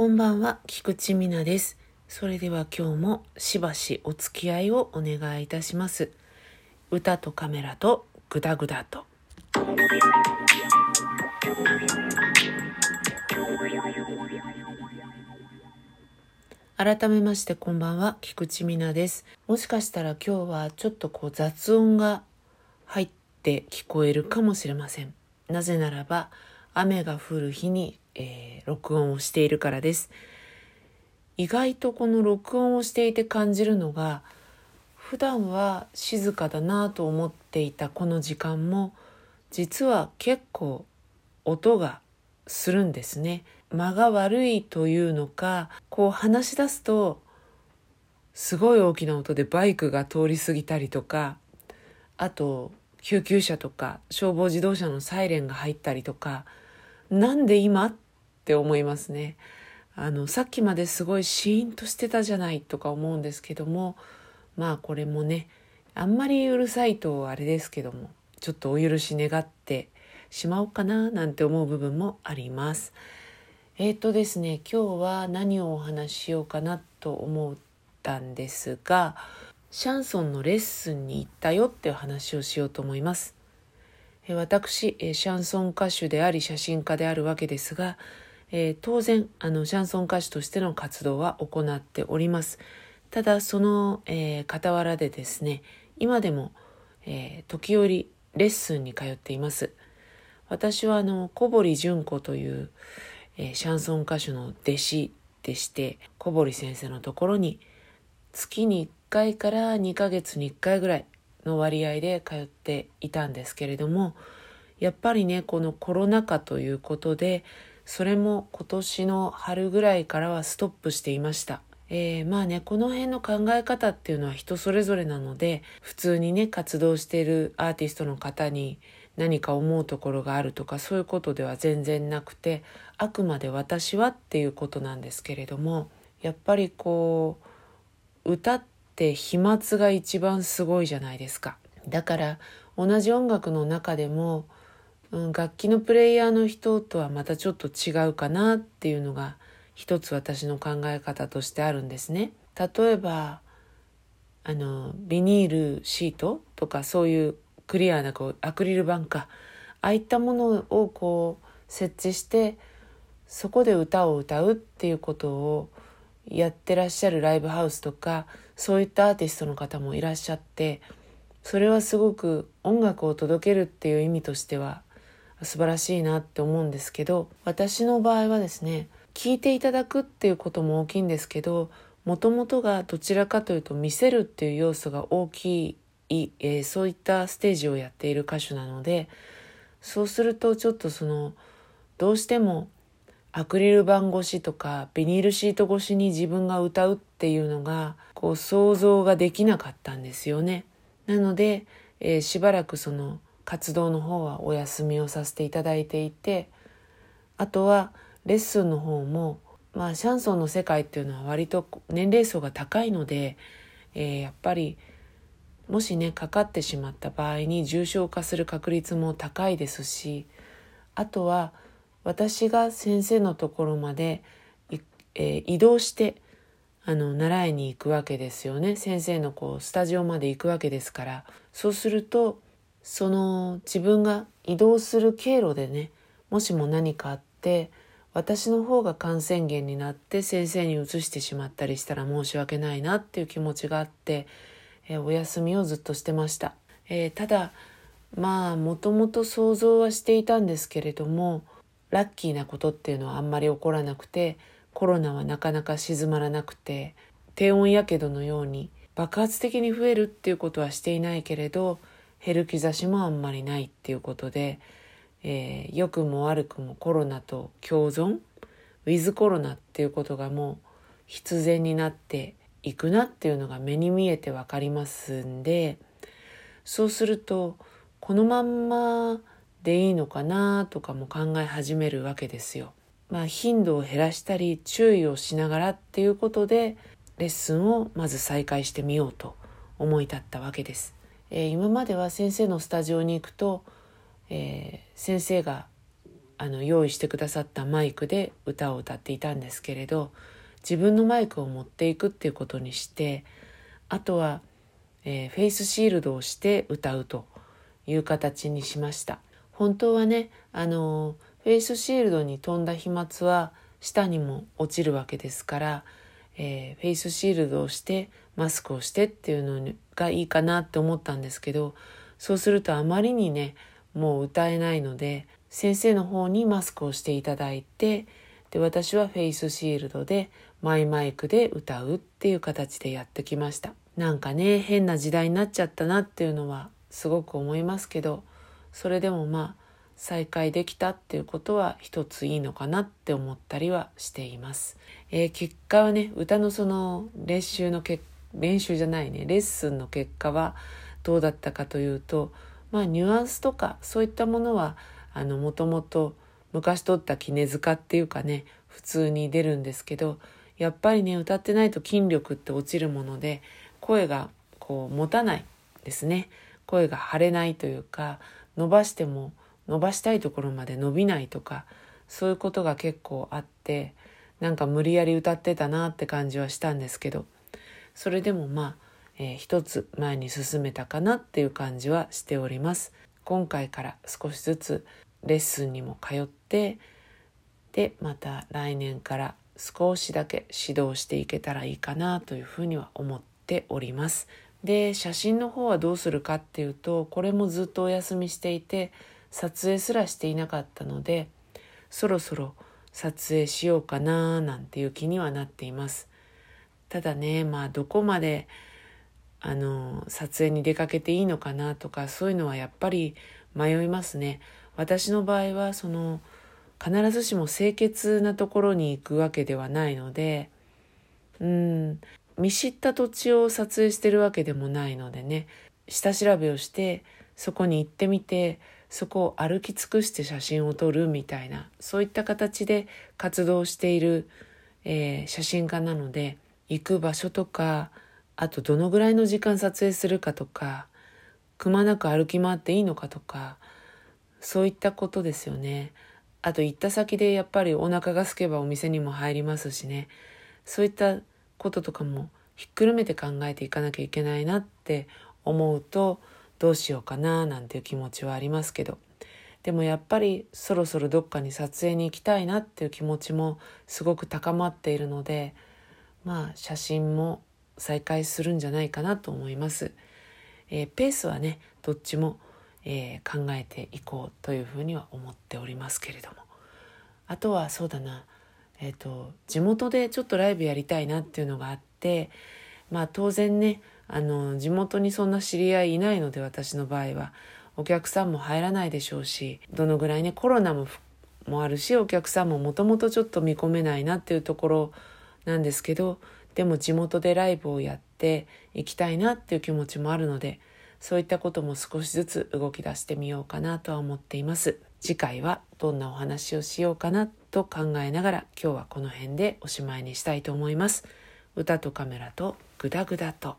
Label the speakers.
Speaker 1: こんばんは、菊池美奈です。それでは今日もしばしお付き合いをお願いいたします。歌とカメラとグダグダと。改めましてこんばんは、菊池美奈です。もしかしたら今日はちょっとこう雑音が入って聞こえるかもしれません。なぜならば雨が降る日に、えー録音をしているからです。意外とこの録音をしていて感じるのが普段は静かだなと思っていたこの時間も実は結構音がするんですね。間が悪いというのかこう話し出すとすごい大きな音でバイクが通り過ぎたりとかあと救急車とか消防自動車のサイレンが入ったりとかなんで今って思いますね。あのさっきまですごいシーンとしてたじゃないとか思うんですけどもまあこれもねあんまりうるさいとあれですけどもちょっとお許し願ってしまおうかななんて思う部分もあります。えっ、とですね今日は何をお話ししようかなと思ったんですがシャンソンのレッスンに行ったよっていう話をしようと思います。私シャンソン歌手であり写真家であるわけですがえー当然あのシャンソン歌手としての活動は行っております。ただその、えー傍らでですね今でも、えー時折レッスンに通っています。私はあの小堀純子という、えーシャンソン歌手の弟子でして小堀先生のところに月に1回から2ヶ月に1回ぐらいの割合で通っていたんですけれどもやっぱりねこのコロナ禍ということでそれも今年の春ぐらいからはストップしていました。えーまあねこの辺の考え方っていうのは人それぞれなので普通にね活動しているアーティストの方に何か思うところがあるとかそういうことでは全然なくてあくまで私はっていうことなんですけれどもやっぱりこう歌って飛沫が一番すごいじゃないですか。だから同じ音楽の中でもうん、楽器のプレイヤーの人とはまたちょっと違うかなっていうのが一つ私の考え方としてあるんですね。例えばあのビニールシートとかそういうクリアなこうアクリル板かああいったものをこう設置してそこで歌を歌うっていうことをやってらっしゃるライブハウスとかそういったアーティストの方もいらっしゃってそれはすごく音楽を届けるっていう意味としては素晴らしいなって思うんですけど私の場合はですね聞いていただくっていうことも大きいんですけどもともとがどちらかというと見せるっていう要素が大きい、えーそういったステージをやっている歌手なのでそうするとちょっとそのどうしてもアクリル板越しとかビニールシート越しに自分が歌うっていうのがこう想像ができなかったんですよね。なので、えーしばらくその活動の方はお休みをさせていただいていてあとはレッスンの方もまあシャンソンの世界っていうのは割と年齢層が高いので、えーやっぱりもしねかかってしまった場合に重症化する確率も高いですしあとは私が先生のところまで、いえー移動してあの習いに行くわけですよね。先生のこうスタジオまで行くわけですから。そうするとその自分が移動する経路でねもしも何かあって私の方が感染源になって先生に移してしまったりしたら申し訳ないなっていう気持ちがあって、えーお休みをずっとしてました、えーただまあもともと想像はしていたんですけれどもラッキーなことっていうのはあんまり起こらなくてコロナはなかなか静まらなくて低温やけどのように爆発的に増えるっていうことはしていないけれど減る兆しもあんまりないっていうことで、えー良くも悪くもコロナと共存ウィズコロナっていうことがもう必然になっていくなっていうのが目に見えてわかりますんでそうするとこのまんまでいいのかなとかも考え始めるわけですよ。まあ頻度を減らしたり注意をしながらっていうことでレッスンをまず再開してみようと思い立ったわけです。えー今までは先生のスタジオに行くと、えー先生があの用意してくださったマイクで歌を歌っていたんですけれど自分のマイクを持っていくっていうことにしてあとは、えー、フェイスシールドをして歌うという形にしました。本当はねあのフェイスシールドに飛んだ飛沫は下にも落ちるわけですから、えー、フェイスシールドをしてマスクをしてっていうのがいいかなって思ったんですけどそうするとあまりにねもう歌えないので先生の方にマスクをしていただいてで私はフェイスシールドでマイマイクで歌うっていう形でやってきました。なんかね変な時代になっちゃったなっていうのはすごく思いますけどそれでもまあ再開できたっていうことは一ついいのかなって思ったりはしています、えー、結果はね歌のその練習の結練習じゃないね。レッスンの結果はどうだったかというとまあニュアンスとかそういったものはあのもともと昔取った絹塚っていうかね普通に出るんですけどやっぱりね歌ってないと筋力って落ちるもので声がこう持たないですね。声が張れないというか伸ばしても伸ばしたいところまで伸びないとかそういうことが結構あってなんか無理やり歌ってたなって感じはしたんですけどそれでもまあ、えー、一つ前に進めたかなっていう感じはしております。今回から少しずつレッスンにも通ってでまた来年から少しだけ指導していけたらいいかなというふうには思っております。で写真の方はどうするかっていうとこれもずっとお休みしていて撮影すらしていなかったのでそろそろ撮影しようかななんていう気にはなっています。ただねまあどこまであの撮影に出かけていいのかなとかそういうのはやっぱり迷いますね。私の場合はその必ずしも清潔なところに行くわけではないのでうん見知った土地を撮影してるわけでもないのでね下調べをしてそこに行ってみてそこを歩き尽くして写真を撮るみたいなそういった形で活動している、えー、写真家なので行く場所とかあとどのぐらいの時間撮影するかとかくまなく歩き回っていいのかとかそういったことですよね。あと行った先でやっぱりお腹が空けばお店にも入りますしねそういったこととかもひっくるめて考えていかなきゃいけないなって思うとどうしようかななんていう気持ちはありますけどでもやっぱりそろそろどっかに撮影に行きたいなっていう気持ちもすごく高まっているのでまあ写真も再開するんじゃないかなと思います。えー、ペースはねどっちも、えー、考えていこうというふうには思っておりますけれどもあとはそうだなえっ、ー、と地元でちょっとライブやりたいなっていうのがあってまあ当然ねあの地元にそんな知り合いいないので私の場合はお客さんも入らないでしょうしどのぐらいねコロナももあるしお客さんももともとちょっと見込めないなっていうところなんですけどでも地元でライブをやっていきたいなっていう気持ちもあるのでそういったことも少しずつ動き出してみようかなとは思っています。次回はどんなお話をしようかなと考えながら今日はこの辺でおしまいにしたいと思います。歌とカメラとグダグダと。